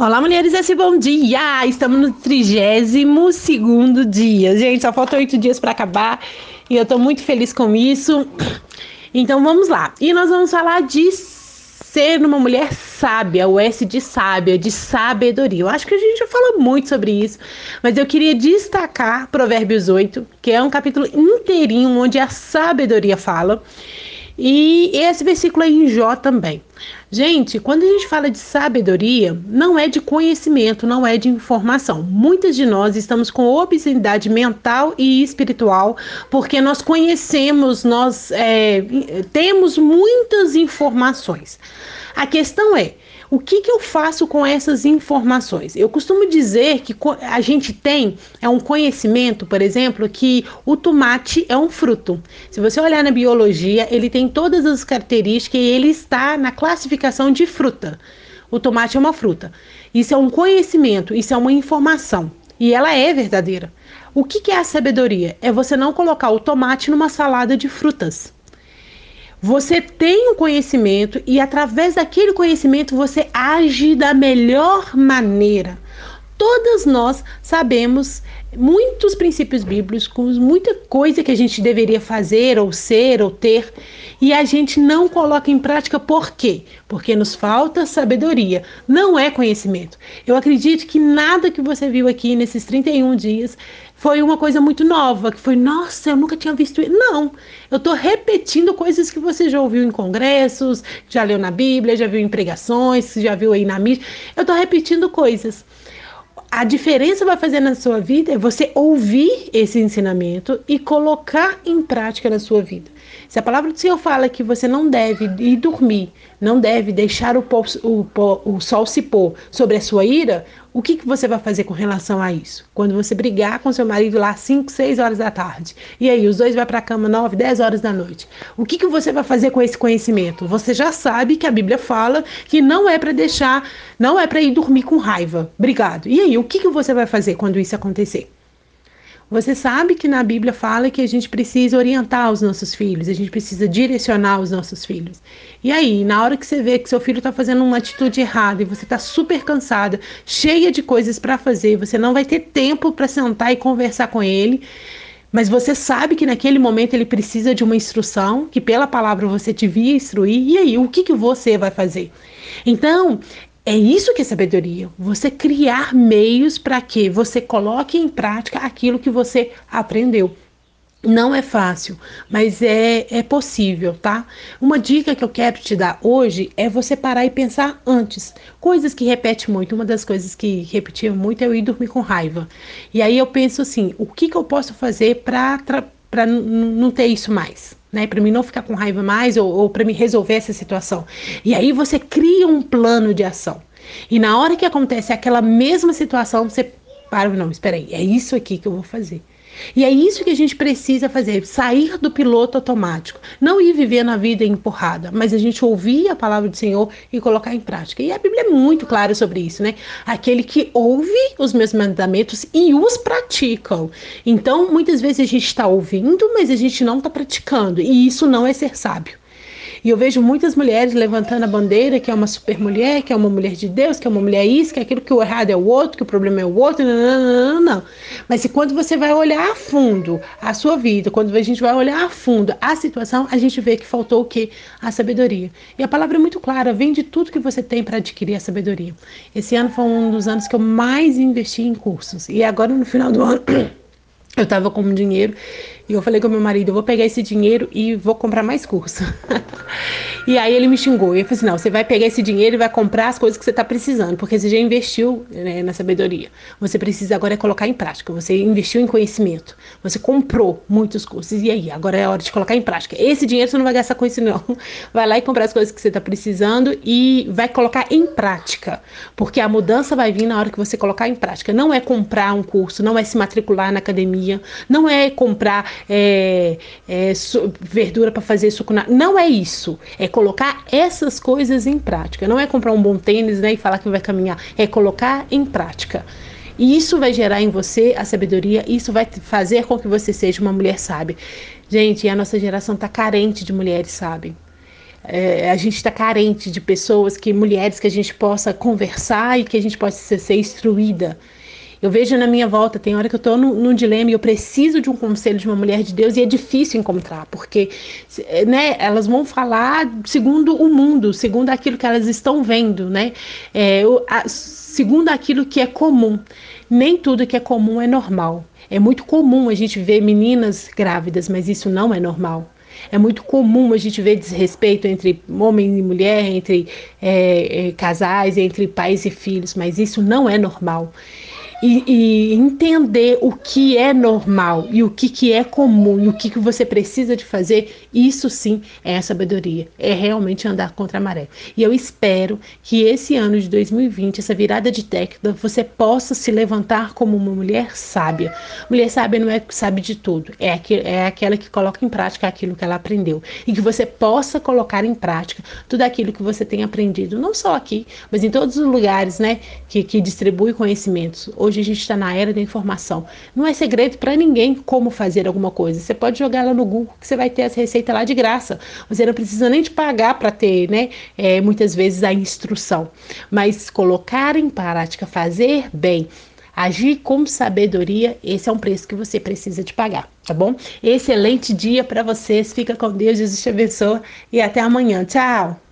Olá, mulheres, esse bom dia! Estamos no 32 segundo dia. Gente, só faltam oito dias para acabar e eu tô muito feliz com isso. Então vamos lá. E nós vamos falar de ser uma mulher sábia, o S de sábia, de sabedoria. Eu acho que a gente já fala muito sobre isso, mas eu queria destacar Provérbios 8, que é um capítulo inteirinho onde a sabedoria fala. E esse versículo é em Jó também. Gente, quando a gente fala de sabedoria, não é de conhecimento, não é de informação. Muitas de nós estamos com obesidade mental e espiritual porque nós conhecemos, nós é, temos muitas informações. A questão é, o que, que eu faço com essas informações? Eu costumo dizer que a gente tem é um conhecimento, por exemplo, que o tomate é um fruto. Se você olhar na biologia, ele tem todas as características e ele está na classificação de fruta. O tomate é uma fruta. Isso é um conhecimento, isso é uma informação. E ela é verdadeira. O que, que é a sabedoria? É você não colocar o tomate numa salada de frutas. Você tem o um conhecimento e através daquele conhecimento você age da melhor maneira. Todas nós sabemos muitos princípios bíblicos, muita coisa que a gente deveria fazer, ou ser, ou ter, e a gente não coloca em prática por quê? Porque nos falta sabedoria, não é conhecimento. Eu acredito que nada que você viu aqui nesses 31 dias foi uma coisa muito nova, que foi, nossa, eu nunca tinha visto isso. Não, eu estou repetindo coisas que você já ouviu em congressos, já leu na Bíblia, já viu em pregações, já viu aí na mídia. Eu estou repetindo coisas. A diferença vai fazer na sua vida é você ouvir esse ensinamento e colocar em prática na sua vida. Se a palavra do Senhor fala que você não deve ir dormir, não deve deixar o, o, o sol se pôr sobre a sua ira, o que, que você vai fazer com relação a isso? Quando você brigar com seu marido lá às 5, 6 horas da tarde, e aí os dois vão para a cama 9, 10 horas da noite, o que, que você vai fazer com esse conhecimento? Você já sabe que a Bíblia fala que não é para deixar, não é para ir dormir com raiva, brigado. E aí, o que, que você vai fazer quando isso acontecer? Você sabe que na Bíblia fala que a gente precisa orientar os nossos filhos, a gente precisa direcionar os nossos filhos. E aí, na hora que você vê que seu filho está fazendo uma atitude errada e você está super cansada, cheia de coisas para fazer, você não vai ter tempo para sentar e conversar com ele. Mas você sabe que naquele momento ele precisa de uma instrução, que pela palavra você devia instruir, e aí o que, que você vai fazer? Então, é isso que é sabedoria. Você criar meios para que você coloque em prática aquilo que você aprendeu. Não é fácil, mas é, é possível, tá? Uma dica que eu quero te dar hoje é você parar e pensar antes. Coisas que repete muito. Uma das coisas que repetia muito é eu ir dormir com raiva. E aí eu penso assim: o que, que eu posso fazer para não ter isso mais? né, para mim não ficar com raiva mais ou, ou para me resolver essa situação. E aí você cria um plano de ação. E na hora que acontece aquela mesma situação, você para, não, espera aí, é isso aqui que eu vou fazer. E é isso que a gente precisa fazer: sair do piloto automático. Não ir viver na vida empurrada, mas a gente ouvir a palavra do Senhor e colocar em prática. E a Bíblia é muito clara sobre isso, né? Aquele que ouve os meus mandamentos e os praticam. Então, muitas vezes a gente está ouvindo, mas a gente não está praticando. E isso não é ser sábio. E eu vejo muitas mulheres levantando a bandeira que é uma super mulher, que é uma mulher de Deus, que é uma mulher isso, que é aquilo que o errado é o outro, que o problema é o outro. Não, não, não, não. Mas se quando você vai olhar a fundo a sua vida, quando a gente vai olhar a fundo a situação, a gente vê que faltou o quê? A sabedoria. E a palavra é muito clara: vende tudo que você tem para adquirir a sabedoria. Esse ano foi um dos anos que eu mais investi em cursos. E agora no final do ano. Eu estava com dinheiro e eu falei com meu marido, eu vou pegar esse dinheiro e vou comprar mais curso. e aí ele me xingou. E eu falei assim, não, você vai pegar esse dinheiro e vai comprar as coisas que você está precisando, porque você já investiu né, na sabedoria. Você precisa agora é colocar em prática. Você investiu em conhecimento. Você comprou muitos cursos. E aí, agora é a hora de colocar em prática. Esse dinheiro você não vai gastar com isso, não. Vai lá e comprar as coisas que você está precisando e vai colocar em prática. Porque a mudança vai vir na hora que você colocar em prática. Não é comprar um curso, não é se matricular na academia, não é comprar é, é, verdura para fazer suco. Na... Não é isso. É colocar essas coisas em prática. Não é comprar um bom tênis né, e falar que vai caminhar. É colocar em prática. E isso vai gerar em você a sabedoria, isso vai fazer com que você seja uma mulher sábia. Gente, a nossa geração está carente de mulheres sábias. é, a gente está carente de pessoas, que mulheres que a gente possa conversar e que a gente possa ser instruída. Eu vejo na minha volta, tem hora que eu estou num, dilema e eu preciso de um conselho de uma mulher de Deus e é difícil encontrar, porque né, elas vão falar segundo o mundo, segundo aquilo que elas estão vendo, né? É, segundo aquilo que é comum. Nem tudo que é comum é normal. É muito comum a gente ver meninas grávidas, mas isso não é normal. É muito comum a gente ver desrespeito entre homem e mulher, entre é, casais, entre pais e filhos, mas isso não é normal e, e, entender o que é normal e o que, que é comum e o que, que você precisa de fazer, isso sim é sabedoria, é realmente andar contra a maré. E eu espero que esse ano de 2020, essa virada de década, você possa se levantar como uma mulher sábia. Mulher sábia não é que sabe de tudo, é, aqu é aquela que coloca em prática aquilo que ela aprendeu. E que você possa colocar em prática tudo aquilo que você tem aprendido, não só aqui, mas em todos os lugares né, que, que distribui conhecimentos. Hoje a gente está na era da informação. Não é segredo para ninguém como fazer alguma coisa. Você pode jogar lá no Google que você vai ter as receitas lá de graça. Você não precisa nem de pagar para ter, né? É, muitas vezes a instrução. Mas colocar em prática, fazer bem, agir com sabedoria, esse é um preço que você precisa de pagar, tá bom? Excelente dia para vocês. Fica com Deus, Jesus te abençoe e até amanhã. Tchau.